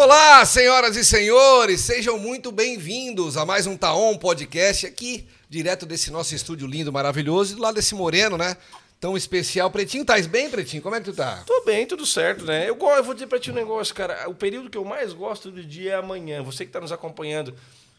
Olá, senhoras e senhores, sejam muito bem-vindos a mais um Taon Podcast aqui, direto desse nosso estúdio lindo, maravilhoso, e do lado desse moreno, né? Tão especial. Pretinho, tá bem, Pretinho? Como é que tu tá? Tô bem, tudo certo, né? Eu, eu vou dizer pra ti um negócio, cara. O período que eu mais gosto do dia é amanhã. Você que tá nos acompanhando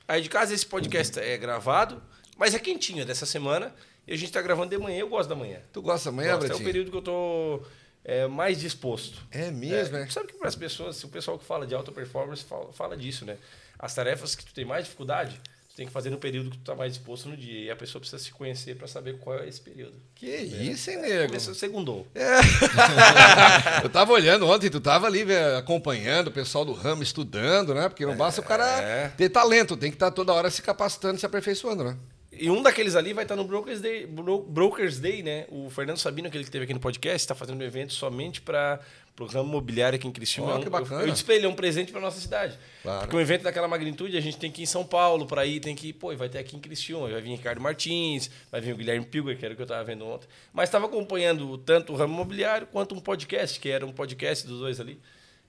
aí de casa, esse podcast é gravado, mas é quentinho, dessa semana. E a gente tá gravando de manhã. Eu gosto da manhã. Tu gosta amanhã, Gosto, é o período que eu tô é, mais disposto. É mesmo, é? Sabe que para as pessoas, o pessoal que fala de alta performance fala, fala disso, né? As tarefas que tu tem mais dificuldade, tu tem que fazer no período que tu tá mais disposto no dia. E a pessoa precisa se conhecer para saber qual é esse período. Que isso, hein, nego? Começa segundou. Eu tava olhando ontem, tu tava ali vé, acompanhando o pessoal do ramo, estudando, né? Porque não basta o cara É. ter talento, tem que estar toda hora se capacitando, se aperfeiçoando, né? E um daqueles ali vai estar no Brokers Day, Bro- Brokers Day, né? O Fernando Sabino, aquele que teve aqui no podcast, está fazendo um evento somente para o ramo imobiliário aqui em Criciúma. É um- que bacana. Eu, eu disse ele, é um presente para nossa cidade. Claro. Porque um evento daquela magnitude, a gente tem que ir em São Paulo para ir, tem que ir, pô, e vai ter aqui em Criciúma, vai vir Ricardo Martins, vai vir o Guilherme Pilger, que era o que eu estava vendo ontem. Mas estava acompanhando tanto o ramo imobiliário quanto um podcast, que era um podcast dos dois ali.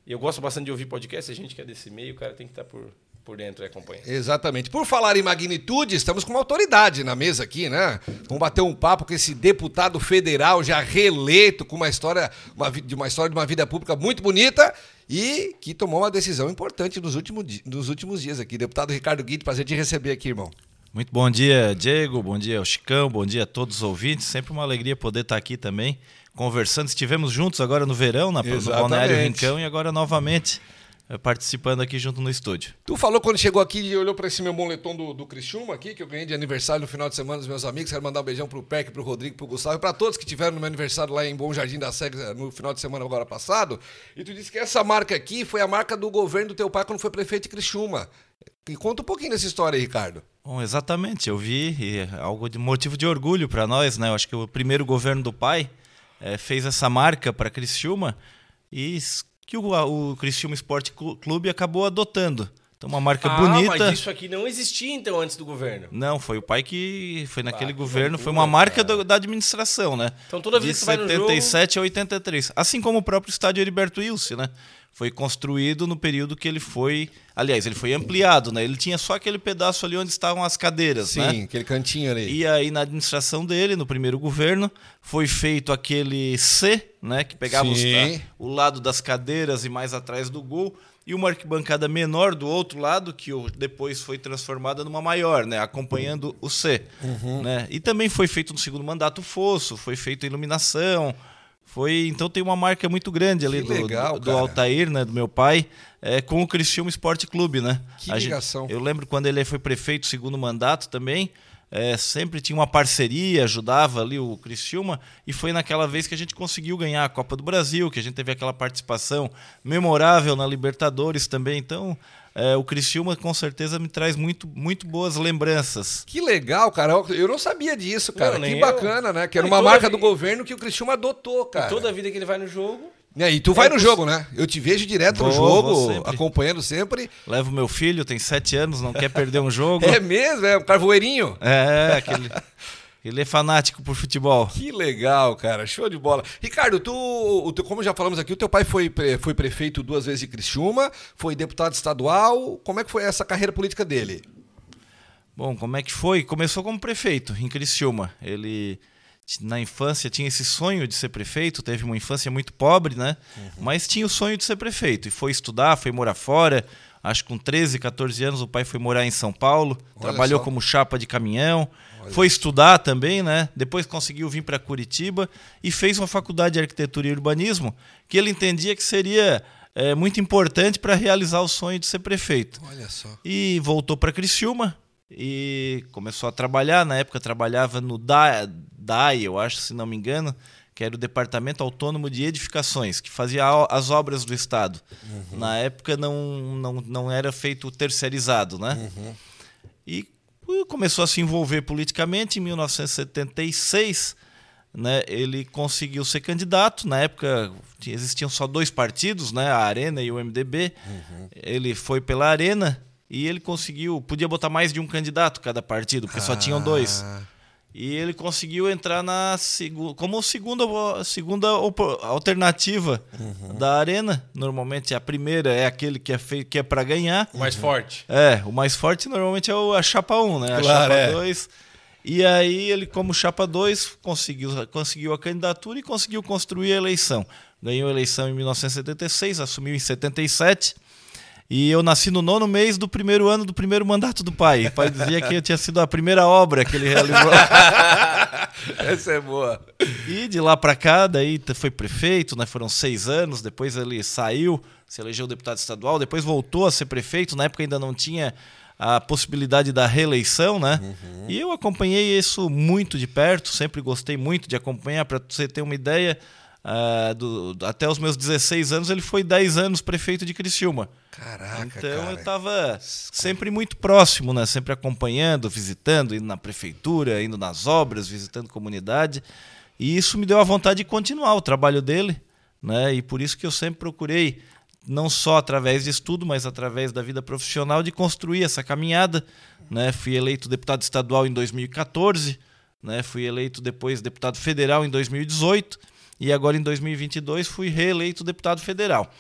E eu gosto bastante de ouvir podcast, a gente que é desse meio, o cara tem que estar por, por dentro e acompanhando. Exatamente. Por falar em magnitude, estamos com uma autoridade na mesa aqui, né? Vamos bater um papo com esse deputado federal já reeleito, com uma história, uma, de uma história de uma vida pública muito bonita e que tomou uma decisão importante nos últimos, nos últimos dias aqui. Deputado Ricardo Guide, prazer te receber aqui, irmão. Muito bom dia, Diego. Bom dia ao Chicão. Bom dia a todos os ouvintes. Sempre uma alegria poder estar aqui também conversando. Estivemos juntos agora no verão, na, no Exatamente. Balneário Rincão, e agora novamente participando aqui junto no estúdio. Tu falou quando chegou aqui e olhou para esse meu moletom do, do Criciúma aqui, que eu ganhei de aniversário no final de semana dos meus amigos. Quero mandar um beijão pro Peck, pro Rodrigo, pro Gustavo e para todos que tiveram no meu aniversário lá em Bom Jardim da Sega no final de semana agora passado. E tu disse que essa marca aqui foi a marca do governo do teu pai quando foi prefeito de Criciúma. E conta um pouquinho dessa história aí, Ricardo. Bom, exatamente, eu vi e é algo de motivo de orgulho para nós, né? Eu acho que o primeiro governo do pai eh, fez essa marca para Criciúma e que o, o Criciúma Esporte Clu- Clube acabou adotando. Então, uma marca ah, bonita. mas isso aqui não existia então antes do governo. Não, foi o pai que foi naquele que governo, loucura, foi uma marca do- da administração, né? Então, toda vez de que tu vai no 77 a 83. Assim como o próprio estádio Heriberto Wilson, né? Foi construído no período que ele foi, aliás, ele foi ampliado, né? Ele tinha só aquele pedaço ali onde estavam as cadeiras, Sim, né? aquele cantinho ali. E aí na administração dele, no primeiro governo, foi feito aquele C, né, que pegava os- Sim. o lado das cadeiras e mais atrás do gol, e uma arquibancada menor do outro lado que depois foi transformada numa maior, né, acompanhando o C, Uhum. né? E também foi feito no segundo mandato o fosso, foi feito a iluminação, foi então tem uma marca muito grande ali do, legal, do, do. Altair, né, do meu pai, é, com o Criciúma Esporte Clube, né? Que A gente- ligação. eu lembro quando ele foi prefeito, segundo mandato também, é, sempre tinha uma parceria, ajudava ali o Criciúma, e foi naquela vez que a gente conseguiu ganhar a Copa do Brasil, que a gente teve aquela participação memorável na Libertadores também. Então, é, o Criciúma com certeza me traz muito, muito boas lembranças. Que legal, cara. Eu- Eu não sabia disso, cara. Não, que bacana, né? Que era e uma marca vi- do governo que o Criciúma adotou, cara. Toda vida que ele vai no jogo, É, e tu vai É no jogo, né? Eu te vejo direto no Vou, vou jogo, sempre. acompanhando sempre. Levo meu filho, tem sete anos, não quer perder um jogo. É mesmo, é um carvoeirinho. É, aquele, ele é fanático por futebol. Que legal, cara. Show de bola. Ricardo, tu, o como já falamos aqui, o teu pai foi, foi prefeito duas vezes de Criciúma, foi deputado estadual. Como é que foi essa carreira política dele? Bom, como é que foi? Começou como prefeito em Criciúma. Ele na infância tinha esse sonho de ser prefeito, teve uma infância muito pobre, né? Mas tinha o sonho de ser prefeito e foi estudar, foi morar fora. Acho que com 13, 14 anos o pai foi morar em São Paulo, Olha trabalhou só. como chapa de caminhão, foi estudar também, né? Depois conseguiu vir para Curitiba e fez uma faculdade de arquitetura e urbanismo que ele entendia que seria eh, muito importante para realizar o sonho de ser prefeito Olha só. e voltou para Criciúma e começou a trabalhar. Na época trabalhava no DAI, DAI, eu acho, se não me engano, que era o Departamento Autônomo de Edificações, que fazia as obras do Estado. Na época não, não, não era feito terceirizado, né? E uh, começou a se envolver politicamente em 1976. Né, ele conseguiu ser candidato. Na época existiam só dois partidos, né, a Arena e o MDB. Ele foi pela Arena e ele conseguiu. Podia botar mais de um candidato cada partido, porque só tinham dois. E ele conseguiu entrar na segu como segunda, segunda alternativa uhum. da arena. Normalmente a primeira é aquele que é feito que é para ganhar. O mais uhum. forte. É, o mais forte normalmente é o, a chapa 1, né? A claro, chapa 2. É. E aí ele, como chapa 2, conseguiu, conseguiu a candidatura e conseguiu construir a eleição. Ganhou a eleição em 1976, assumiu em 77 e eu nasci no nono mês do primeiro ano do primeiro mandato do pai. O pai dizia que eu tinha sido a primeira obra que ele realizou. Essa é boa. E de lá para cá, daí foi prefeito, né? Foram seis anos. Depois ele saiu, se elegeu deputado estadual. Depois voltou a ser prefeito. Na época ainda não tinha a possibilidade da reeleição, né? Uhum. E eu acompanhei isso muito de perto. Sempre gostei muito de acompanhar. Para você ter uma ideia, Uh, do, até os meus 16 anos, ele foi 10 anos prefeito de Criciúma. Caraca, Então cara. eu estava sempre muito próximo, né? Sempre acompanhando, visitando, indo na prefeitura, indo nas obras, visitando comunidade. E isso me deu a vontade de continuar o trabalho dele, né? E por isso que eu sempre procurei, não só através de estudo, mas através da vida profissional, de construir essa caminhada. Né? Fui eleito deputado estadual em 2014, né? fui eleito depois deputado federal em 2018 e agora em 2022 fui reeleito deputado federal.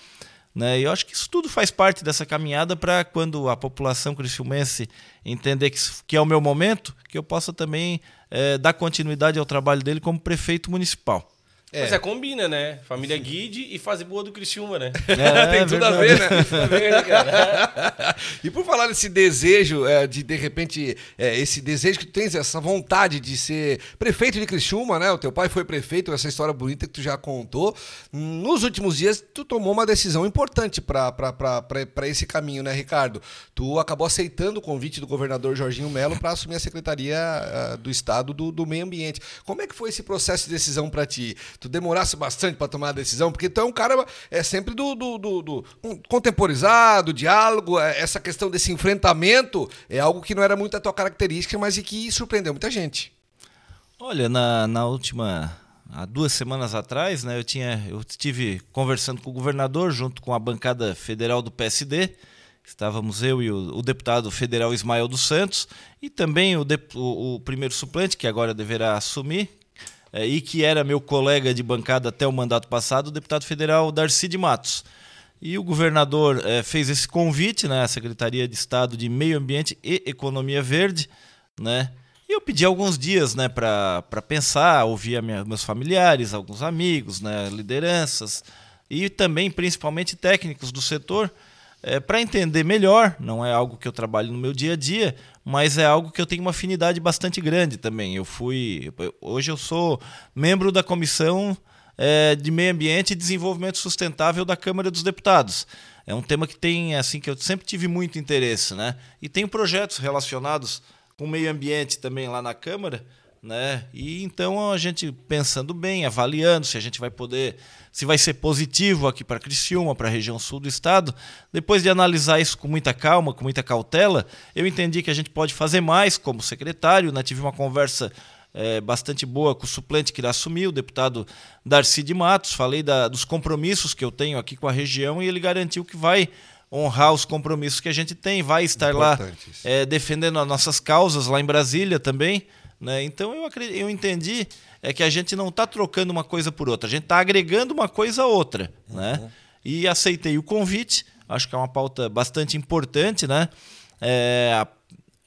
Né? E eu acho que isso tudo faz parte dessa caminhada para quando a população criciumense entender que, que é o meu momento, que eu possa também é, dar continuidade ao trabalho dele como prefeito municipal. É. Mas é, combina, né? Família Guide e fase boa do Criciúma, né? É, Tem tudo a ver, né? Tudo a ver, né, cara? e por falar nesse desejo, é, de de repente, é, esse desejo que tu tens, essa vontade de ser prefeito de Criciúma, né? O teu pai foi prefeito, essa história bonita que tu já contou. Nos últimos dias, tu tomou uma decisão importante para esse caminho, né, Ricardo? Tu acabou aceitando o convite do governador Jorginho Melo para assumir a Secretaria uh, do Estado do, do Meio Ambiente. Como é que foi esse processo de decisão para ti? Tu demorasse bastante para tomar a decisão, porque tu é um cara é sempre do, do, do, do contemporizado, diálogo, é, essa questão desse enfrentamento é algo que não era muito a tua característica, mas e que surpreendeu muita gente. Olha, na, na última há duas semanas atrás, né, eu tinha eu estive conversando com o governador junto com a bancada federal do PSD. Estávamos eu e o, o deputado federal Ismael dos Santos e também o, de, o, o, primeiro suplente, que agora deverá assumir, e que era meu colega de bancada até o mandato passado, o deputado federal Darcy de Matos. E o governador é, fez esse convite né, à Secretaria de Estado de Meio Ambiente e Economia Verde, né? E eu pedi alguns dias né, para pensar, ouvir minha, meus familiares, alguns amigos, né, lideranças e também, principalmente, técnicos do setor, é, para entender melhor. Não é algo que eu trabalho no meu dia a dia, mas é algo que eu tenho uma afinidade bastante grande também. Eu fui. Hoje eu sou membro da comissão é, de Meio Ambiente e Desenvolvimento Sustentável da Câmara dos Deputados. É um tema que tem assim que eu sempre tive muito interesse, né? E tenho projetos relacionados com meio ambiente também lá na Câmara, né? E então a gente pensando bem, avaliando se a gente vai poder se vai ser positivo aqui para Criciúma, para a região sul do estado. Depois de analisar isso com muita calma, com muita cautela, eu entendi que a gente pode fazer mais como secretário. Né? Tive uma conversa é, bastante boa com o suplente que irá assumir, o deputado Darcy de Matos. Falei da, dos compromissos que eu tenho aqui com a região e ele garantiu que vai honrar os compromissos que a gente tem, vai estar lá é, defendendo as nossas causas lá em Brasília também. Né? Então eu, acredito, eu entendi é que a gente não está trocando uma coisa por outra, a gente está agregando uma coisa a outra. Uhum. Né? E aceitei o convite, acho que é uma pauta bastante importante. Né? É,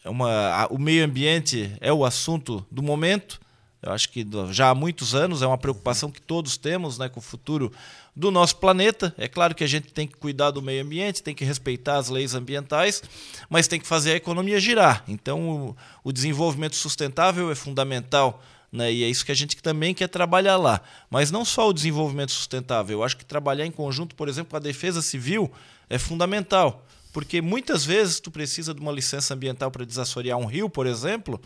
uma, a, o meio ambiente é o assunto do momento. Eu acho que já há muitos anos é uma preocupação que todos temos né, com o futuro do nosso planeta. É claro que a gente tem que cuidar do meio ambiente, tem que respeitar as leis ambientais, mas tem que fazer a economia girar. Então, o, o desenvolvimento sustentável é fundamental. Né? E é isso que a gente também quer trabalhar lá. Mas não só o desenvolvimento sustentável. Eu acho que trabalhar em conjunto, por exemplo, com a defesa civil é fundamental. Porque muitas vezes tu precisa de uma licença ambiental para desassorear um rio, por exemplo,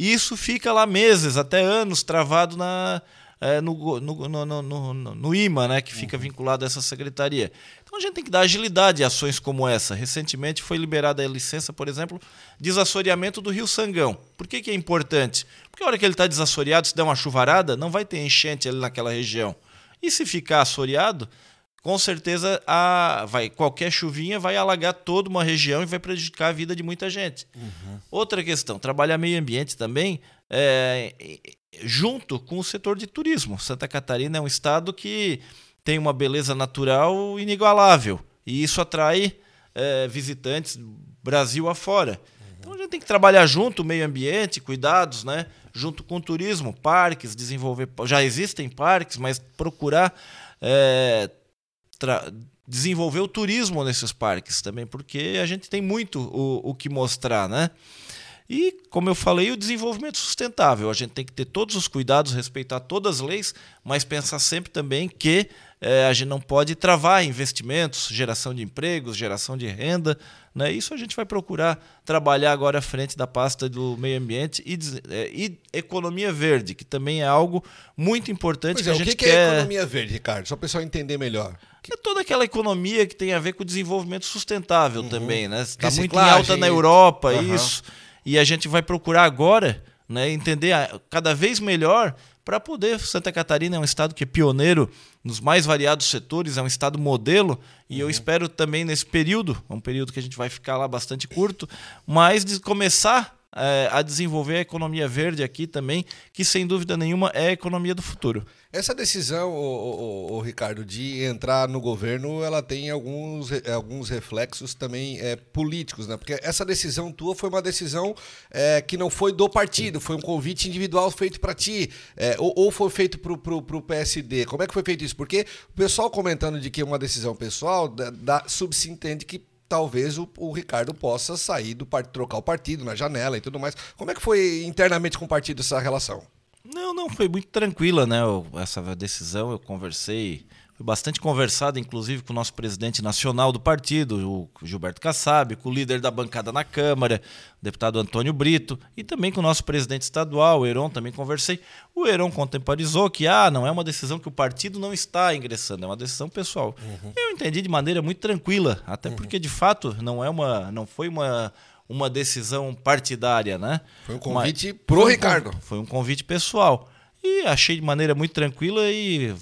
e isso fica lá meses, até anos, travado na, é, no, no, no, no, no, IMA, né, que fica uhum. vinculado a essa secretaria. Então a gente tem que dar agilidade a ações como essa. Recentemente foi liberada a licença, por exemplo, desassoreamento do Rio Sangão. Por que, que é importante? Porque a hora que ele está desassoreado, se der uma chuvarada, não vai ter enchente ali naquela região. E se ficar assoreado, com certeza a, vai, qualquer chuvinha vai alagar toda uma região e vai prejudicar a vida de muita gente. Uhum. Outra questão, trabalhar meio ambiente também é, junto com o setor de turismo. Santa Catarina é um estado que tem uma beleza natural inigualável e isso atrai é, visitantes Brasil afora. Então a gente tem que trabalhar junto meio ambiente, cuidados, né? junto com o turismo, parques, desenvolver. Já existem parques, mas procurar é, desenvolver o turismo nesses parques também, porque a gente tem muito o, o que mostrar, né? E, como eu falei, o desenvolvimento sustentável. A gente tem que ter todos os cuidados, respeitar todas as leis, mas pensar sempre também que é, a gente não pode travar investimentos, geração de empregos, geração de renda. Né? Isso a gente vai procurar trabalhar agora à frente da pasta do meio ambiente e, é, e economia verde, que também é algo muito importante. Pois que é, a gente o que, quer... que é economia verde, Ricardo? Só para o pessoal entender melhor. Que é toda aquela economia que tem a ver com o desenvolvimento sustentável uhum. também. Está né? Tá muito em alta na Europa, Uhum. isso. E a gente vai procurar agora né, entender cada vez melhor para poder. Santa Catarina é um estado que é pioneiro nos mais variados setores, é um estado modelo, e eu espero também nesse período, é um período que a gente vai ficar lá bastante curto, mas de começar eh, a desenvolver a economia verde aqui também, que sem dúvida nenhuma é a economia do futuro. Essa decisão, ô, Ricardo, de entrar no governo, ela tem alguns, re- alguns reflexos também é, políticos, né? Porque essa decisão tua foi uma decisão é, que não foi do partido, foi um convite individual feito para ti, é, ou, ou foi feito pro, pro, pro PSD. Como é que foi feito isso? Porque o pessoal comentando de que é uma decisão pessoal, dá, dá- subsintende que talvez o, o Ricardo possa sair do partido, trocar o partido na janela e tudo mais. Como é que foi internamente com o partido essa relação? Não, não, foi muito tranquila, né? eu- essa decisão. Eu conversei, bastante conversado, inclusive, com o nosso presidente nacional do partido, o Gilberto Kassab, com o líder da bancada na Câmara, o deputado Antônio Brito, e também com o nosso presidente estadual, o Heron, também conversei. O Heron contemporizou que, ah, não é uma decisão que o partido não está ingressando, é uma decisão pessoal. Eu entendi de maneira muito tranquila, até porque, de fato, não, é uma, não foi uma. Uma decisão partidária, né? Foi um Mas- convite pro foi um Ricardo. foi um convite pessoal. E achei de maneira muito tranquila e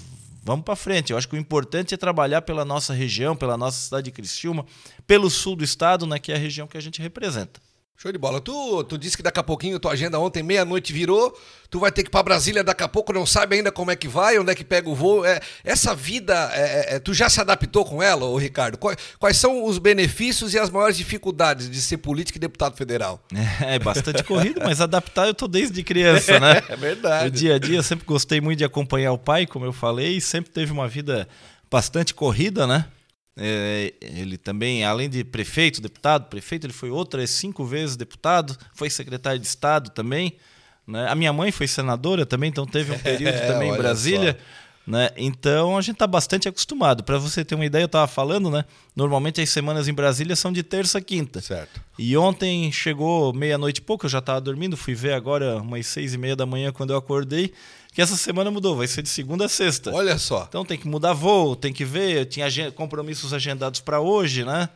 vamos para frente. Eu acho que o importante é trabalhar pela nossa região, pela nossa cidade de Criciúma, pelo sul do estado, né, que é a região que a gente representa. Show de bola. Tu, tu disse que daqui a pouquinho tua agenda ontem, meia-noite virou. Tu vai ter que ir pra Brasília daqui a pouco, não sabe ainda como é que vai, onde é que pega o voo. É, essa vida, é, é, tu já se adaptou com ela, ô Ricardo? Quais, quais são os benefícios e as maiores dificuldades de ser político e deputado federal? É bastante corrido, mas adaptar eu tô desde criança, né? É verdade. No dia a dia, eu sempre gostei muito de acompanhar o pai, como eu falei, e sempre teve uma vida bastante corrida, né? É, ele também, além de prefeito, deputado, prefeito, ele foi outras cinco vezes deputado, foi secretário de Estado também. Né? A minha mãe foi senadora também, então teve um período É, também em Brasília. Né? Então a gente está bastante acostumado. Para você ter uma ideia, eu estava falando, né? Normalmente as semanas em Brasília são de terça a quinta. Certo. E ontem chegou meia-noite e pouco, eu já estava dormindo, fui ver agora umas seis e meia da manhã quando eu acordei, que essa semana mudou, vai ser de segunda a sexta. Olha só. Então tem que mudar voo, tem que ver, eu tinha compromissos agendados para hoje, né?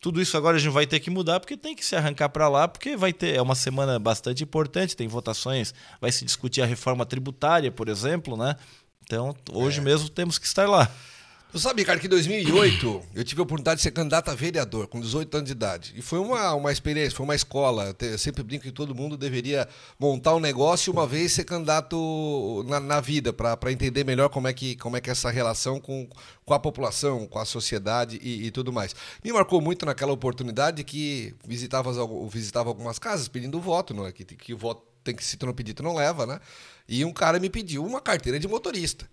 Tudo isso agora a gente vai ter que mudar porque tem que se arrancar para lá, porque vai ter é uma semana bastante importante, tem votações, vai se discutir a reforma tributária, por exemplo, né? Então, hoje mesmo temos que estar lá. Tu sabe, cara, que em 2008 eu tive a oportunidade de ser candidato a vereador com 18 anos de idade. E foi uma, uma experiência, foi uma escola. Eu sempre brinco que todo mundo deveria montar um negócio e uma vez ser candidato na, na vida, para entender melhor como é, que, como é que é essa relação com, com a população, com a sociedade e, e tudo mais. Me marcou muito naquela oportunidade que visitava, visitava algumas casas pedindo voto, não é? que, que o voto tem que, se tu não pedir, tu não leva, né? E um cara me pediu uma carteira de motorista.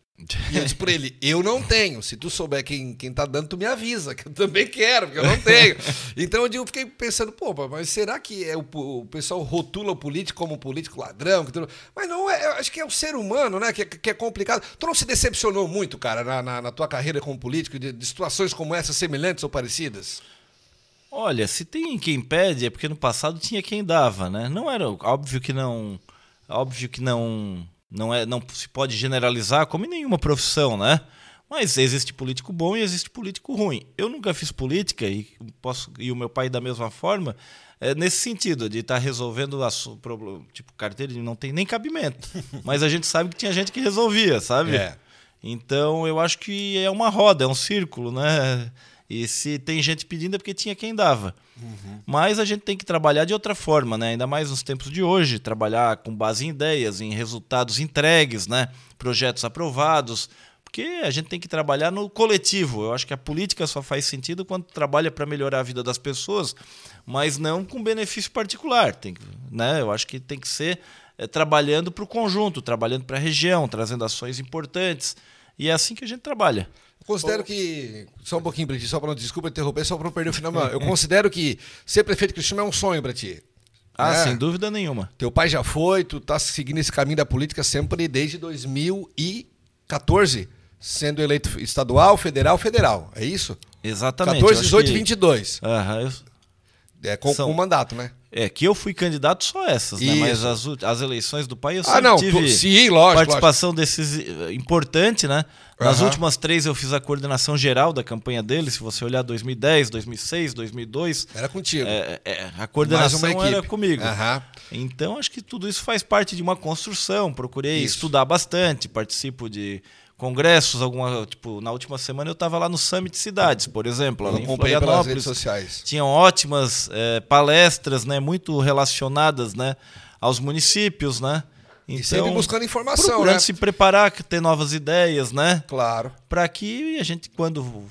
E eu disse pra ele, eu não tenho. Se tu souber quem, quem tá dando, tu me avisa, que eu também quero, porque eu não tenho. Então eu digo, fiquei pensando, pô, mas será que é o, o pessoal rotula o político como um político ladrão? tudo- Mas não, é, acho que é o ser humano, né? Que, que é complicado. Tu não se decepcionou muito, cara, na, na, na tua carreira como político, de, de situações como essa, semelhantes ou parecidas? Olha, se tem quem pede, é porque no passado tinha quem dava, né? Não era óbvio que não, óbvio que não, não é, não se pode generalizar como em nenhuma profissão, né? Mas existe político bom e existe político ruim. Eu nunca fiz política e posso e o meu pai da mesma forma, é nesse sentido de estar resolvendo o problema, tipo carteira não tem nem cabimento. Mas a gente sabe que tinha gente que resolvia, sabe? É. Então eu acho que é uma roda, é um círculo, né? E se tem gente pedindo é porque tinha quem dava. Uhum. Mas a gente tem que trabalhar de outra forma, né? Ainda mais nos tempos de hoje, trabalhar com base em ideias, em resultados entregues, né? Projetos aprovados, porque a gente tem que trabalhar no coletivo. Eu acho que a política só faz sentido quando trabalha para melhorar a vida das pessoas, mas não com benefício particular. Tem, né? Eu acho que tem que ser é, trabalhando para o conjunto, trabalhando para a região, trazendo ações importantes. E é assim que a gente trabalha. Considero que. Só um pouquinho, Briti, só para não desculpa interromper, só para não perder o final. Eu considero que ser prefeito de Criciúma é um sonho para ti. Ah, né? sem dúvida nenhuma. Teu pai já foi, tu tá seguindo esse caminho da política sempre desde 2014, sendo eleito estadual, federal, federal. É isso? Exatamente. 14, 18 e 22. Aham. Eu... É com, São... com mandato, né? É, que eu fui candidato só essas, né? Mas as, as eleições do país eu ah, sempre ah, não, tive tu, sim, lógico, participação lógico. desses eh, importante, né? Nas uhum. últimas três eu fiz a coordenação geral da campanha dele. Se você olhar 2010, 2006, 2002. Era contigo. É, é, a coordenação era comigo. Uhum. Então acho que tudo isso faz parte de uma construção. Procurei isso. estudar bastante, participo de congressos, alguma, tipo, na última semana eu estava lá no Summit Cidades, por exemplo, eu em Florianópolis. redes sociais. Tinham ótimas é, palestras, né, muito relacionadas, né, aos municípios, né? Então, e sempre buscando informação, procurando né? se preparar, ter novas ideias, né? Claro. Para que a gente, quando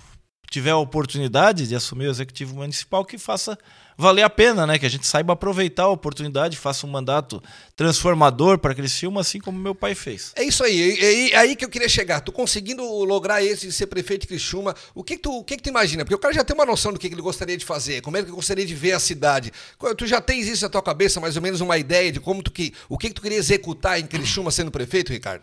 tiver a oportunidade de assumir o executivo municipal, que faça valer a pena, né? Que a gente saiba aproveitar a oportunidade, faça um mandato transformador para Criciúma, assim como meu pai fez. É isso aí, é aí que eu queria chegar. Tu conseguindo lograr esse de ser prefeito de Criciúma, o que, que tu, o que, que tu imagina? Porque o cara já tem uma noção do que, que ele gostaria de fazer, como é que ele gostaria de ver a cidade. Tu já tens isso na tua cabeça, mais ou menos uma ideia de como tu que, o que, que tu queria executar em Criciúma sendo prefeito, Ricardo?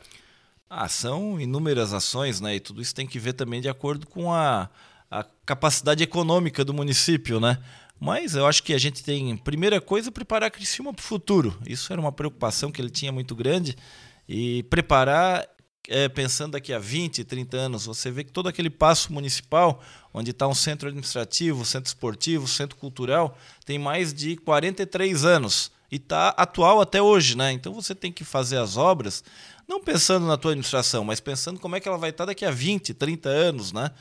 Ah, são inúmeras ações, né? E tudo isso tem que ver também de acordo com a, a capacidade econômica do município, né? Mas eu acho que a gente tem, primeira coisa, preparar a Criciúma para o futuro. Isso era uma preocupação que ele tinha muito grande. E preparar, é, pensando daqui a 20, 30 anos, você vê que todo aquele passo municipal, onde está um centro administrativo, centro esportivo, centro cultural, tem mais de 43 anos. E está atual até hoje, né? Então você tem que fazer as obras, não pensando na tua administração, mas pensando como é que ela vai estar tá daqui a 20, 30 anos, né?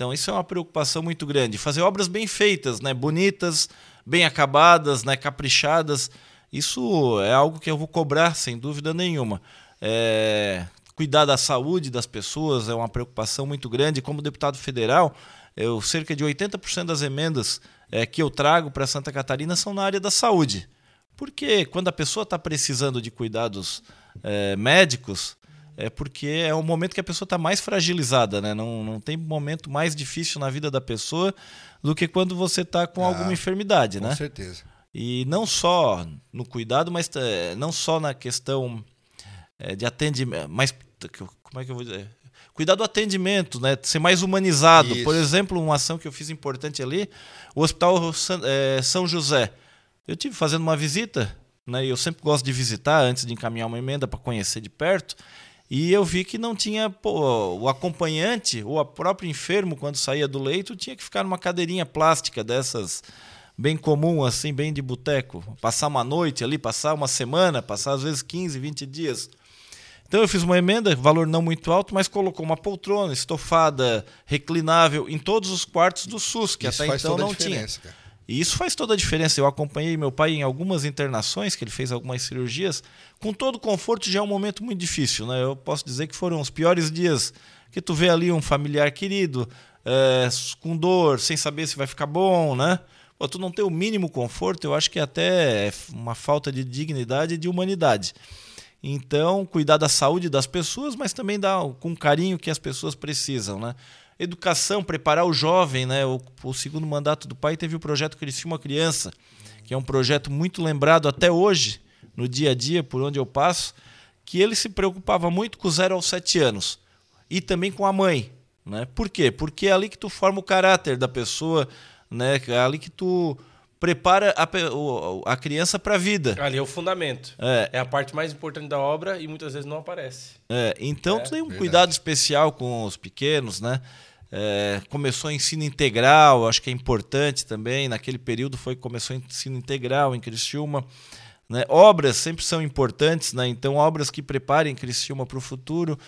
Então isso é uma preocupação muito grande. Fazer obras bem feitas, né? bonitas, bem acabadas, né? caprichadas. Isso é algo que eu vou cobrar, sem dúvida nenhuma. É... Cuidar da saúde das pessoas é uma preocupação muito grande. Como deputado federal, eu cerca de 80% das emendas é, que eu trago para Santa Catarina são na área da saúde. Porque quando a pessoa está precisando de cuidados é, médicos, é porque é o momento que a pessoa está mais fragilizada, né? Não, não tem momento mais difícil na vida da pessoa do que quando você está com ah, alguma enfermidade, com né? Com certeza. E não só no cuidado, mas é, não só na questão é, de atendimento, mas como é que eu vou dizer? Cuidar do atendimento, né? Ser mais humanizado. Isso. Por exemplo, uma ação que eu fiz importante ali, o Hospital é, São José. Eu tive fazendo uma visita, né? Eu sempre gosto de visitar antes de encaminhar uma emenda para conhecer de perto. E eu vi que não tinha pô, o acompanhante ou o próprio enfermo, quando saía do leito, tinha que ficar numa cadeirinha plástica dessas bem comum, assim, bem de boteco. Passar uma noite ali, passar uma semana, passar às vezes 15, 20 dias. Então eu fiz uma emenda, valor não muito alto, mas colocou uma poltrona estofada, reclinável, em todos os quartos do SUS, que Isso até então não tinha. Cara. E isso faz toda a diferença. Eu acompanhei meu pai em algumas internações, que ele fez algumas cirurgias. Com todo conforto, já é um momento muito difícil. Né? Eu posso dizer que foram os piores dias que tu vê ali um familiar querido é, com dor, sem saber se vai ficar bom, né? Pô, tu não ter o mínimo conforto, eu acho que é até uma falta de dignidade e de humanidade. Então, cuidar da saúde das pessoas, mas também dar com carinho que as pessoas precisam, né? Educação, preparar o jovem, né? O, o, segundo mandato do pai teve o projeto Cresci uma Criança, que é um projeto muito lembrado até hoje, no dia a dia, por onde eu passo, que ele se preocupava muito com 0 aos 7 anos e também com a mãe. Né? Por quê? Porque é ali que tu forma o caráter da pessoa, né? é ali que tu prepara a, a criança para a vida. Ali é o fundamento. É. é. a parte mais importante da obra e muitas vezes não aparece. É, então é, tu tem um verdade. cuidado especial com os pequenos, né? É, começou ensino integral, acho que é importante também. Naquele período foi começou ensino integral em Criciúma. Né? Obras sempre são importantes, né? então obras que preparem Criciúma para o futuro.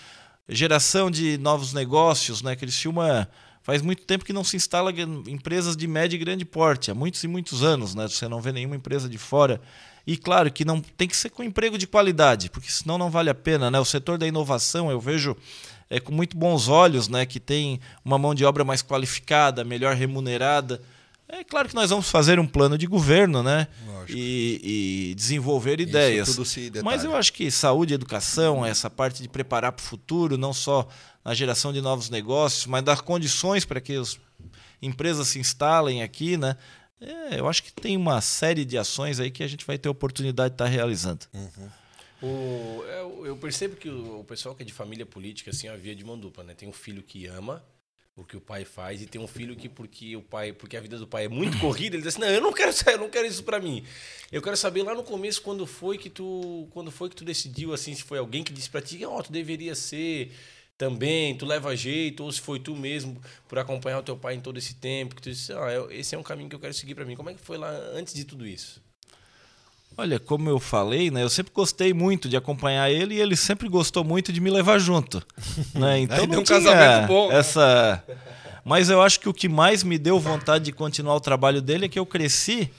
Geração de novos negócios, né? Criciúma faz muito tempo que não se instala empresas de médio e grande porte, há muitos e muitos anos, né? Você não vê nenhuma empresa de fora. E claro que não tem que ser com emprego de qualidade, porque senão não vale a pena, né? O setor da inovação, eu vejo é, com muito bons olhos, né? Que tem uma mão de obra mais qualificada, melhor remunerada. É claro que nós vamos fazer um plano de governo, né? E, e, desenvolver ideias. Mas eu acho que saúde e educação, essa parte de preparar para o futuro, não só na geração de novos negócios, mas dar condições para que as empresas se instalem aqui, né? É, eu acho que tem uma série de ações aí que a gente vai ter oportunidade de estar tá realizando. Uhum. O, eu, eu, percebo que o, o, pessoal que é de família política, assim, é a via de mão dupla, né? Tem um filho que ama o que o pai faz e tem um filho que porque o pai porque a vida do pai é muito corrida ele diz assim não eu não quero eu não quero isso para mim eu quero saber lá no começo quando foi que tu quando foi que tu decidiu assim se foi alguém que disse para ti ó oh, tu deveria ser também, tu leva jeito, ou se foi tu mesmo por acompanhar o teu pai em todo esse tempo, que tu disse, ah, esse é um caminho que eu quero seguir para mim. Como é que foi lá antes de tudo isso? Olha, como eu falei, né, eu sempre gostei muito de acompanhar ele e ele sempre gostou muito de me levar junto, né? Então não um casamento bom. Né? Essa Mas eu acho que o que mais me deu vontade de continuar o trabalho dele é que eu cresci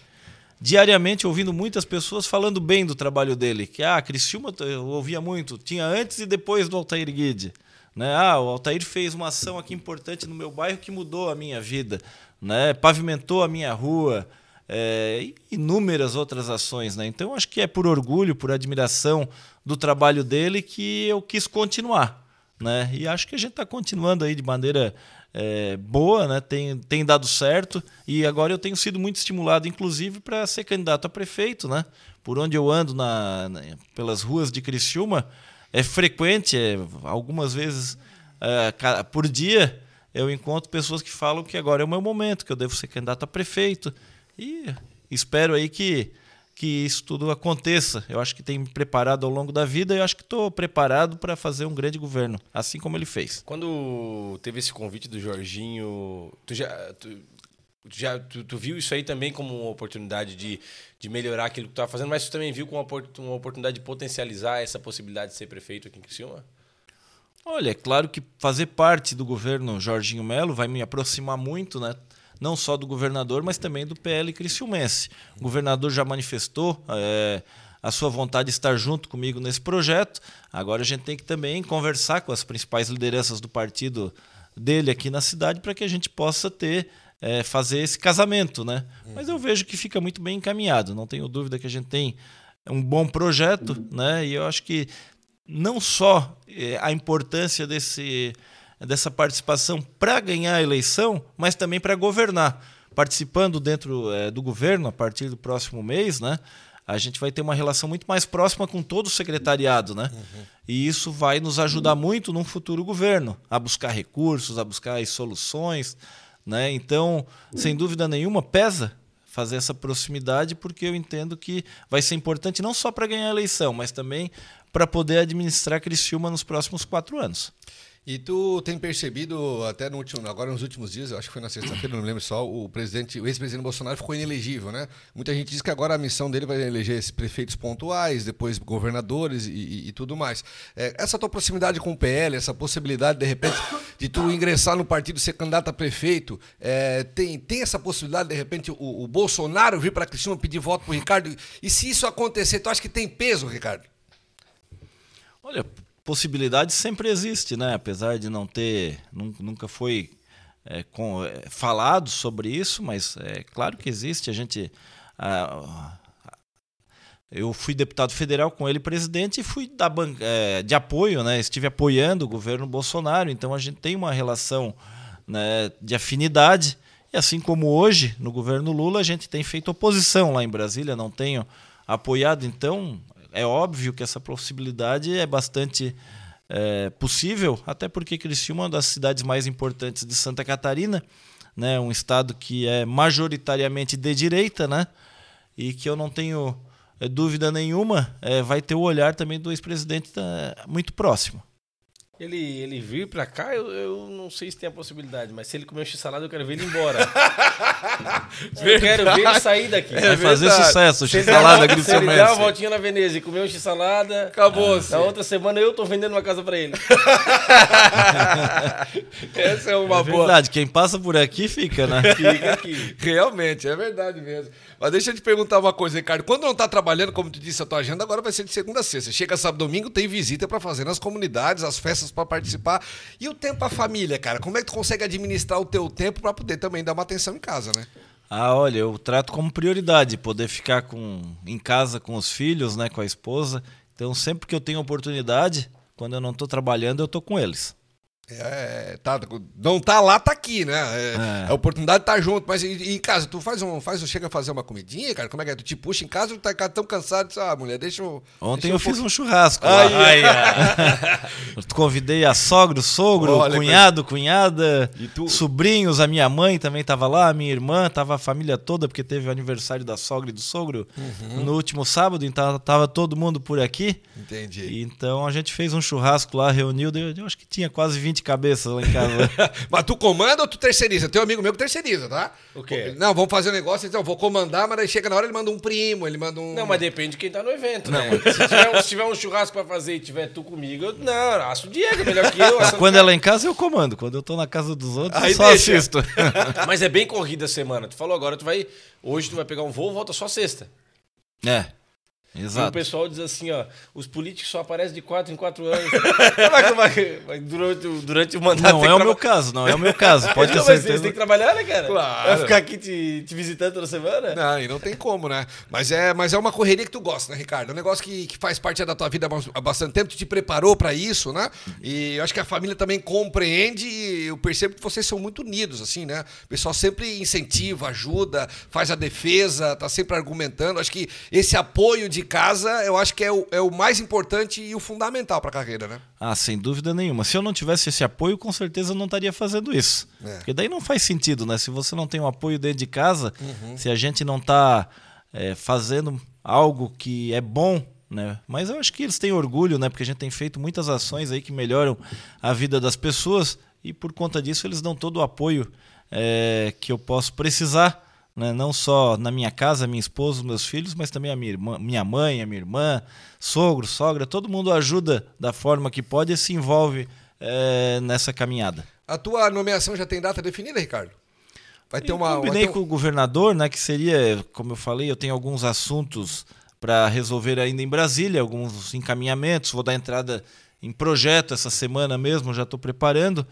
diariamente ouvindo muitas pessoas falando bem do trabalho dele, que ah, Criciúma eu ouvia muito, tinha antes e depois do Altair Guide. Né? Ah, o Altair fez uma ação aqui importante no meu bairro que mudou a minha vida, né? pavimentou a minha rua, é, inúmeras outras ações. Né? Então, acho que é por orgulho, por admiração do trabalho dele que eu quis continuar. Né? E acho que a gente está continuando aí de maneira é, boa, né? tem, tem dado certo. E agora eu tenho sido muito estimulado, inclusive, para ser candidato a prefeito. Né? Por onde eu ando na, na pelas ruas de Criciúma, é frequente, é, algumas vezes é, por dia, eu encontro pessoas que falam que agora é o meu momento, que eu devo ser candidato a prefeito. E espero aí que, que isso tudo aconteça. Eu acho que tem me preparado ao longo da vida e eu acho que estou preparado para fazer um grande governo, assim como ele fez. Quando teve esse convite do Jorginho, tu já. Tu já tu, tu, viu isso aí também como uma oportunidade de, de melhorar aquilo que tu estava fazendo, mas tu também viu como uma, uma oportunidade de potencializar essa possibilidade de ser prefeito aqui em Criciúma? Olha, é claro que fazer parte do governo Jorginho Melo vai me aproximar muito, né? Não só do governador, mas também do PL Criciumense. O governador já manifestou é, a sua vontade de estar junto comigo nesse projeto. Agora a gente tem que também conversar com as principais lideranças do partido dele aqui na cidade para que a gente possa ter é, fazer esse casamento, né? Mas eu vejo que fica muito bem encaminhado. Não tenho dúvida que a gente tem um bom projeto, né? E eu acho que não só é, a importância desse, dessa participação para ganhar a eleição, mas também para governar. Participando dentro é, do governo a partir do próximo mês, né? A gente vai ter uma relação muito mais próxima com todo o secretariado, né? Uhum. E isso vai nos ajudar muito num futuro governo a buscar recursos, a buscar soluções, né? Então, sem dúvida nenhuma, pesa fazer essa proximidade, porque eu entendo que vai ser importante não só para ganhar a eleição, mas também para poder administrar Criciúma nos próximos quatro anos. E tu tem percebido, até no último, agora nos últimos dias, acho que foi na sexta-feira, não me lembro só, o presidente, o ex-presidente Bolsonaro ficou inelegível, né? Muita gente diz que agora a missão dele vai eleger prefeitos pontuais, depois governadores e, e, e tudo mais. É, essa tua proximidade com o PL, essa possibilidade, de repente, de tu ingressar no partido ser candidato a prefeito, é, tem, tem essa possibilidade, de repente, o, o Bolsonaro vir para Cristina pedir voto para o Ricardo? E se isso acontecer, tu acha que tem peso, Ricardo? Olha, possibilidade sempre existe, né? Apesar de não ter, nunca foi é, com, é, falado sobre isso, mas é claro que existe. A gente, a, eu fui deputado federal com ele presidente e fui da é, de apoio, né? Estive apoiando o governo Bolsonaro, então a gente tem uma relação né, de afinidade. E assim como hoje no governo Lula a gente tem feito oposição lá em Brasília, não tenho apoiado, então é óbvio que essa possibilidade é bastante é, possível, até porque Criciúma é uma das cidades mais importantes de Santa Catarina, né, um estado que é majoritariamente de direita, né, e que eu não tenho é, dúvida nenhuma, é, vai ter o olhar também do ex-presidente tá, muito próximo. Ele, ele vir pra cá, eu, eu não sei se tem a possibilidade, mas se ele comer um x-salada, eu quero ver ele embora. eu quero ver ele sair daqui. Vai fazer verdade. sucesso, Se ele x-salada, der uma- se ele der uma voltinha na Veneza e comer um x-salada, Acabou-se. na outra semana eu tô vendendo uma casa pra ele. Essa é uma É boa. verdade, quem passa por aqui fica, né? Fica aqui. Realmente, é verdade mesmo. Mas deixa eu te perguntar uma coisa, Ricardo. Quando não tá trabalhando, como tu disse, a tua agenda agora vai ser de segunda a sexta. Chega sábado domingo, tem visita pra fazer nas comunidades, as festas pra participar. E o tempo à família, cara? Como é que tu consegue administrar o teu tempo pra poder também dar uma atenção em casa, né? Ah, olha, eu trato como prioridade poder ficar com, em casa com os filhos, né, com a esposa. Então, sempre que eu tenho oportunidade, quando eu não estou trabalhando, eu estou com eles. É, tá, não tá lá, tá aqui, né? É, É. a oportunidade de tá junto. Mas e, e em casa, tu faz um, faz chega a fazer uma comidinha, cara? Como é que é? Tu te puxa em casa ou tu tá tão cansado? Diz, ah, mulher, deixa eu. Ontem deixa eu fiz um churrasco. Eu convidei a sogra, o sogro, Olha, o cunhado, cunhada, E tu- sobrinhos, a minha mãe também estava lá, a minha irmã, tava a família toda, porque teve o aniversário da sogra e do sogro Uhum. no último sábado, então tava todo mundo por aqui. Entendi. Então a gente fez um churrasco lá, reuniu, deu- eu acho que tinha quase 20 cabeças lá em casa. Mas tu comanda ou tu terceiriza? Tem um amigo meu que terceiriza, tá? O quê? Não, vamos fazer um negócio, então eu vou comandar, mas aí chega na hora ele manda um primo, ele manda um. Não, mas depende de quem tá no evento, né? Se tiver, um, se tiver um churrasco pra fazer e tiver tu comigo, eu, não, acho o Diego, melhor que eu. Quando é lá em casa eu comando, quando eu tô na casa dos outros Aí eu só deixa. assisto. Mas é bem corrida a semana. Tu falou agora, tu vai. Hoje tu vai pegar um voo, volta só sexta. é, E o exato. pessoal diz assim, ó, os políticos só aparecem de quatro em quatro anos. durante, o- durante o mandato. Não é o meu caso, não é o meu caso. Pode ter Não, mas certeza. Você tem que trabalhar, né, cara? Claro. Vai ficar aqui te, te visitando toda semana? Não, e não tem como, né? Mas é, mas é uma correria que tu gosta, né, Ricardo? É um negócio que, que faz parte da tua vida há bas- há bastante tempo, tu te preparou pra isso, né? E eu acho que a família também compreende e eu percebo que vocês são muito unidos, assim, né? O pessoal sempre incentiva, ajuda, faz a defesa, tá sempre argumentando. Acho que esse apoio de casa, eu acho que é o, é o mais importante e o fundamental pra carreira, né? Ah, sem dúvida nenhuma. Se eu não tivesse esse apoio, com certeza eu não estaria fazendo isso. É. Porque daí não faz sentido, né? Se você não tem um apoio dentro de casa, Uhum. se a gente não está fazendo algo que é bom, né? Mas eu acho que eles têm orgulho, né? Porque a gente tem feito muitas ações aí que melhoram a vida das pessoas e por conta disso eles dão todo o apoio é, que eu posso precisar. Né? Não só na minha casa, minha esposa, meus filhos, mas também a minha, irmã, minha mãe, a minha irmã, sogro, sogra, todo mundo ajuda da forma que pode e se envolve é, nessa caminhada. A tua nomeação já tem data definida, Ricardo? Vai ter Eu uma. combinei um- com o governador, né, que seria, como eu falei, eu tenho alguns assuntos para resolver ainda em Brasília, alguns encaminhamentos, vou dar entrada em projeto essa semana mesmo, já estou preparando.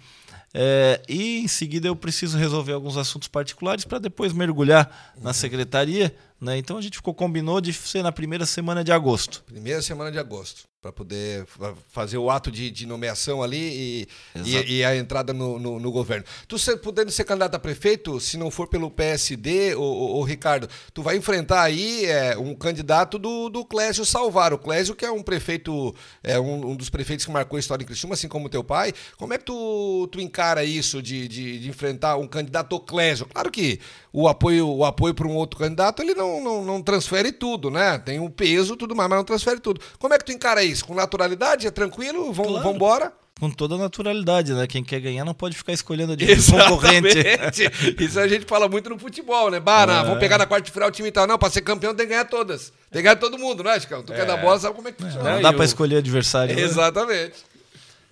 É, e em seguida eu preciso resolver alguns assuntos particulares para depois mergulhar Uhum. na secretaria. Né? Então a gente ficou combinou de ser na primeira semana de agosto. Primeira semana de agosto, para poder fa- fazer o ato de, de nomeação ali e, e, e a entrada no, no, no governo. Tu ser, podendo ser candidato a prefeito, se não for pelo PSD, o, Ricardo, tu vai enfrentar aí é, um candidato do, do Clésio Salvar. O Clésio, que é um prefeito, é um, um dos prefeitos que marcou a história em Criciúma, assim como teu pai. Como é que tu, tu encara isso de, de, de enfrentar um candidato ao Clésio? Claro que o apoio, o apoio para um outro candidato, ele não, não, não transfere tudo, né? Tem um peso e tudo mais, mas não transfere tudo. Como é que tu encara isso? Com naturalidade? É tranquilo? Vamos Claro. embora? Com toda a naturalidade, né? Quem quer ganhar não pode ficar escolhendo a divisão concorrente. Exatamente. Isso a gente fala muito no futebol, né? Bah, não, É. vamos pegar na quarta de final o time e tal. Não, pra ser campeão tem que ganhar todas. Tem que ganhar todo mundo, né, Chicão? Tu quer dar bola, sabe como é que funciona. Não Não, dá e para escolher adversário. né? Exatamente.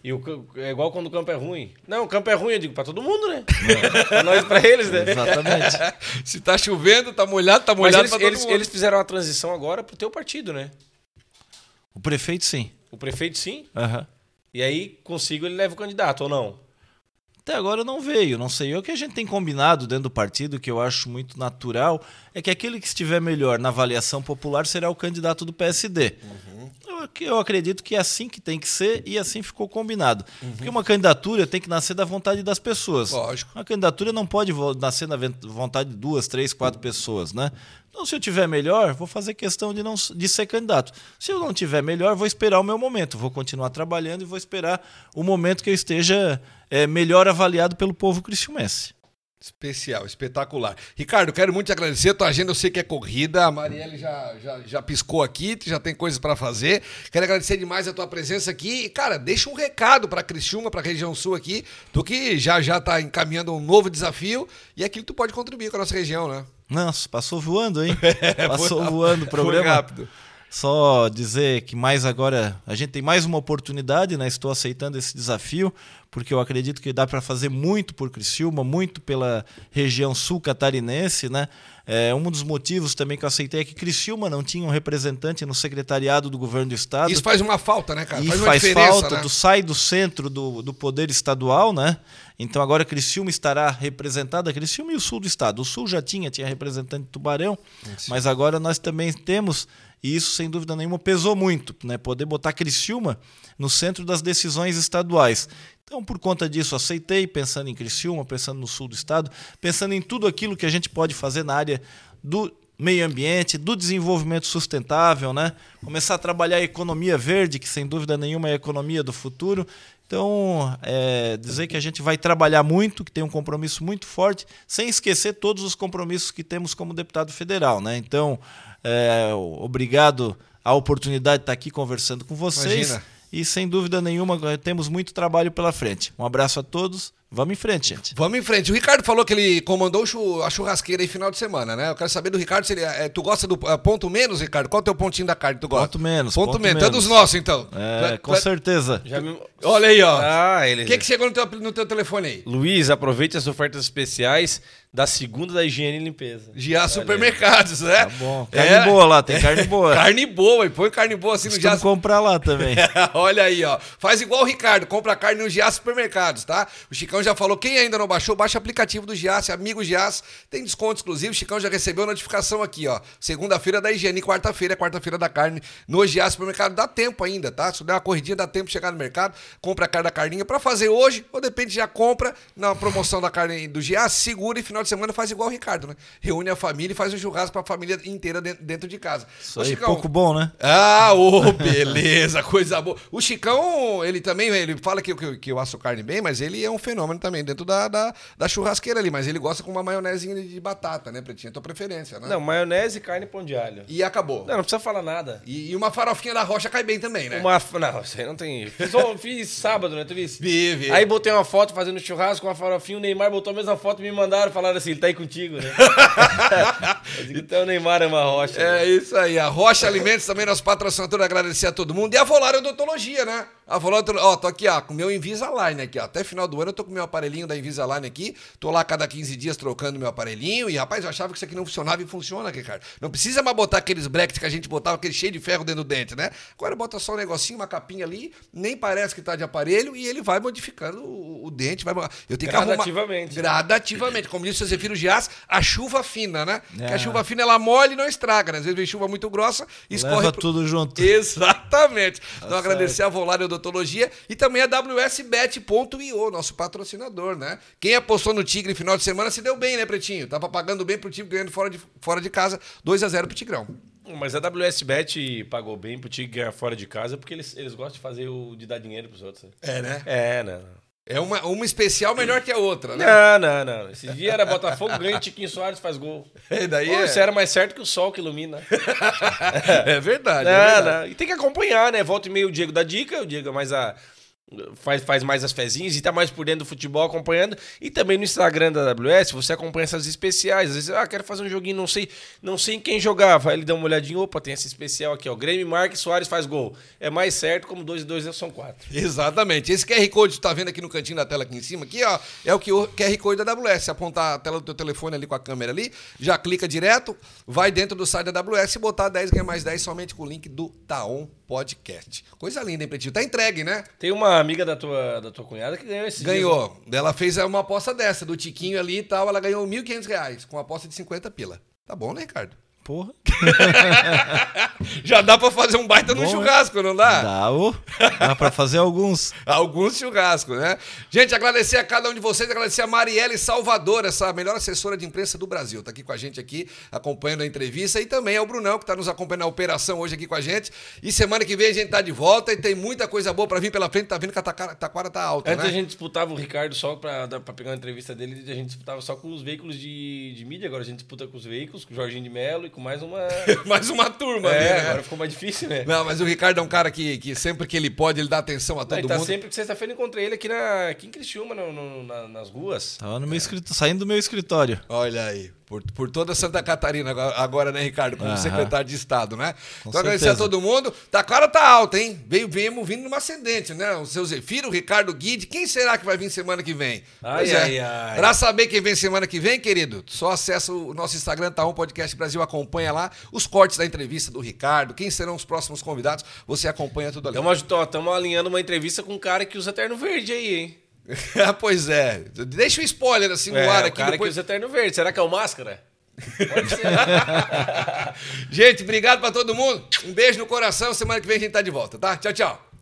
E o, é igual quando o campo é ruim. Não, o campo é ruim, eu digo, pra todo mundo, né? pra nós, pra eles, né? Exatamente. Se tá chovendo, tá molhado, tá Mas molhado eles, pra todo eles, mundo. eles fizeram a transição agora pro teu partido, né? O prefeito, sim. O prefeito sim, Aham. e aí consigo ele leva o candidato, ou não? Até agora não veio, não sei. O que a gente tem combinado dentro do partido, que eu acho muito natural, é que aquele que estiver melhor na avaliação popular será o candidato do PSD. Eu, ac- eu acredito que é assim que tem que ser e assim ficou combinado. Porque uma candidatura tem que nascer da vontade das pessoas. Lógico. Uma candidatura não pode nascer na ven- vontade de duas, três, quatro pessoas, né? Então, se eu tiver melhor, vou fazer questão de, não, de ser candidato. Se eu não tiver melhor, vou esperar o meu momento. Vou continuar trabalhando e vou esperar o momento que eu esteja eh, melhor avaliado pelo povo criciumense. Especial, espetacular. Ricardo, quero muito te agradecer. Tua agenda eu sei que é corrida. A Marielle já, já, já piscou aqui, já tem coisas para fazer. Quero agradecer demais a tua presença aqui. E, cara, deixa um recado para Criciúma, para a região sul aqui. Tu que já já tá encaminhando um novo desafio e aqui tu pode contribuir com a nossa região, né? Nossa, passou voando, hein? passou foi, voando o programa. Foi rápido. Só dizer que mais agora a gente tem mais uma oportunidade, né? Estou aceitando esse desafio, porque eu acredito que dá para fazer muito por Criciúma, muito pela região sul catarinense, né? É, um dos motivos também que eu aceitei é que Criciúma não tinha um representante no secretariado do governo do estado. Isso faz uma falta, né, cara? Faz, faz falta, né? tu sai do centro do, do poder estadual, né? Então agora Criciúma estará representada, Criciúma e o sul do estado. O sul já tinha, tinha representante de Tubarão, Sim. mas agora nós também temos e isso, sem dúvida nenhuma, pesou muito, né? Poder botar Criciúma no centro das decisões estaduais. Então, por conta disso, aceitei, pensando em Criciúma, pensando no sul do estado, pensando em tudo aquilo que a gente pode fazer na área do meio ambiente, do desenvolvimento sustentável, né? Começar a trabalhar a economia verde, que sem dúvida nenhuma é a economia do futuro. Então, é, dizer que a gente vai trabalhar muito, que tem um compromisso muito forte, sem esquecer todos os compromissos que temos como deputado federal, né? Então, é, obrigado a oportunidade de estar aqui conversando com vocês. Imagina. E sem dúvida nenhuma, temos muito trabalho pela frente. Um abraço a todos. Vamos em frente, gente. Vamos em frente. O Ricardo falou que ele comandou a churrasqueira aí final de semana, né? Eu quero saber do Ricardo se ele. É, tu gosta do é, ponto menos, Ricardo? Qual é o teu pontinho da carne que tu gosta? Ponto menos. Ponto, ponto menos. É dos nossos, então. É, com certeza. Me... Olha aí, ó. Ah, ele... O que, que chegou no teu, no teu telefone aí? Luiz, aproveite as ofertas especiais da segunda da higiene e limpeza. Gia Supermercados, né? Tá bom. Carne é. boa lá, tem carne boa. carne boa, e põe carne boa assim no Gia. comprar lá também. Olha aí, ó. Faz igual o Ricardo, compra carne no Gia Supermercados, tá? O Chicão já falou, quem ainda não baixou, baixa o aplicativo do Giasse, amigo Giasse, tem desconto exclusivo. O Chicão já recebeu a notificação aqui, ó. Segunda-feira da higiene, quarta-feira é quarta-feira da carne no Giasse Supermercado. Dá tempo ainda, tá? Se der uma corridinha, dá tempo de chegar no mercado, compra a carne da carninha para fazer hoje, ou depende, já compra na promoção da carne do Giasse, segura e final de semana faz igual o Ricardo, né? Reúne a família e faz um churrasco pra família inteira dentro de casa. Isso Ô, aí, Chicão, pouco bom, né? Ah, ô, oh, beleza, coisa boa. O Chicão, ele também, ele fala que, que, que eu asso carne bem, mas ele é um fenômeno também dentro da, da, da churrasqueira ali. Mas ele gosta com uma maionezinha de batata, né, Pretinha? Tua preferência, né? Não, maionese, carne e pão de alho. E acabou. Não, não precisa falar nada. E, e uma farofinha da rocha cai bem também, né? Uma, não, você não tem... Fiz, fiz sábado, né, tu viste? Vi, vi. Aí botei uma foto fazendo churrasco com uma farofinha, o Neymar botou a mesma foto e me mandaram, falaram assim, ele tá aí contigo, né? então o Neymar é uma rocha. É né? isso aí. A Rocha Alimentos também, nosso patrocinador, agradecer a todo mundo. E a Volar Odontologia, né? A Volar Ó, tô aqui, ó, com o meu Invisalign aqui, ó. Até final do ano eu tô com o meu aparelhinho da Invisalign aqui. Tô lá cada 15 dias trocando meu aparelhinho. E, rapaz, eu achava que isso aqui não funcionava e funciona, Ricardo. Não precisa mais botar aqueles brackets que a gente botava, aquele cheio de ferro dentro do dente, né? Agora bota só um negocinho, uma capinha ali, nem parece que tá de aparelho e ele vai modificando o, o dente. Vai... Eu tenho gradativamente. que arrumar... Gradativamente. Como disse o Zefiro Gias, a chuva fina, né? É. Que a chuva fina ela molha e não estraga, né? Às vezes vem chuva muito grossa e escorre. Leva pro... tudo junto. Exatamente. Tá então certo. agradecer a Volare Odontologia e também a WSBet.io, nosso patrocinador, né? Quem apostou no Tigre no final de semana se deu bem, né, Pretinho? Tava pagando bem pro time ganhando fora de, fora de casa, 2 a 0 pro Tigrão. Mas a WSBet pagou bem pro Tigre ganhar fora de casa porque eles, eles gostam de fazer o de dar dinheiro pros outros. Né? É, né? É, né? É uma, uma especial melhor que a outra, né? Não, não, não. Esse dia era Botafogo, ganha Tiquinho Soares faz gol. E daí Pô, é... Isso era mais certo que o sol que ilumina. é verdade. Não, é verdade. não. E tem que acompanhar, né? Volta e meio o Diego da dica, o Diego é mais a faz, faz mais as fezinhas e tá mais por dentro do futebol acompanhando. E também no Instagram da AWS, você acompanha essas especiais. Às vezes, ah, quero fazer um joguinho, não sei, não sei em quem jogar. Vai ele dar uma olhadinha, opa, tem essa especial aqui, ó. Grêmio Marques Soares faz gol. É mais certo, como 2 e 2 são 4. Exatamente. Esse QR Code que tá vendo aqui no cantinho da tela aqui em cima, aqui, ó, é o QR Code da AWS. Apontar a tela do teu telefone ali com a câmera ali, já clica direto, vai dentro do site da AWS e botar 10 ganha mais 10 somente com o link do Taon Podcast. Coisa linda, hein, Pretinho? Tá entregue, né? Tem uma amiga da tua, da tua cunhada que ganhou esse Ganhou. Dias, ela fez uma aposta dessa, do Tiquinho ali e tal. Ela ganhou R$ 1.500 com uma aposta de 50 pila. Tá bom, né, Ricardo? Porra. Já dá pra fazer um baita no churrasco, não dá? Dá, ô. Dá pra fazer alguns. Alguns churrascos, né? Gente, agradecer a cada um de vocês, agradecer a Marielle Salvador, essa melhor assessora de imprensa do Brasil. Tá aqui com a gente aqui, acompanhando a entrevista, e também ao Brunão, que tá nos acompanhando na operação hoje aqui com a gente. E semana que vem a gente tá de volta e tem muita coisa boa pra vir pela frente. Tá vendo que a taquara- tá alta, Antes né? a gente disputava o Ricardo só pra pegar uma entrevista dele, a gente disputava só com os veículos de, de mídia, agora a gente disputa com os veículos, com o Jorginho de Melo e com mais uma. Mais uma turma, é, ali, né? agora ficou mais difícil, né? Não, mas o Ricardo é um cara que, que sempre que ele pode, ele dá atenção a todo Ele tá mundo. sempre que sexta-feira encontrei ele aqui, na, aqui em Criciúma, no- no- na- nas ruas. Tava no meu escritório, saindo do meu escritório. Olha aí, por, por toda Santa Catarina agora, né, Ricardo, como Aham. secretário de Estado, né? Com então agradecer a certeza. todo mundo. Tá, a cara tá alta, hein? Veio, viemos vindo numa ascendente, né? O seu Zefiro, o Ricardo Guide. Quem será que vai vir semana que vem? Ai, Pois é. ai, ai. Pra saber quem vem semana que vem, querido, só acessa o nosso Instagram, tá um podcast Brasil, acompanha lá os cortes da entrevista do Ricardo, quem serão os próximos convidados, você acompanha tudo ali. Estamos alinhando uma entrevista com um cara que usa terno verde aí, hein? Ah, pois é. Deixa o spoiler assim no É, ar o aqui. cara depois... que usa terno verde. Será que é o Máscara? Pode ser. Gente, obrigado pra todo mundo. Um beijo no coração. Semana que vem a gente tá de volta, tá? Tchau, tchau.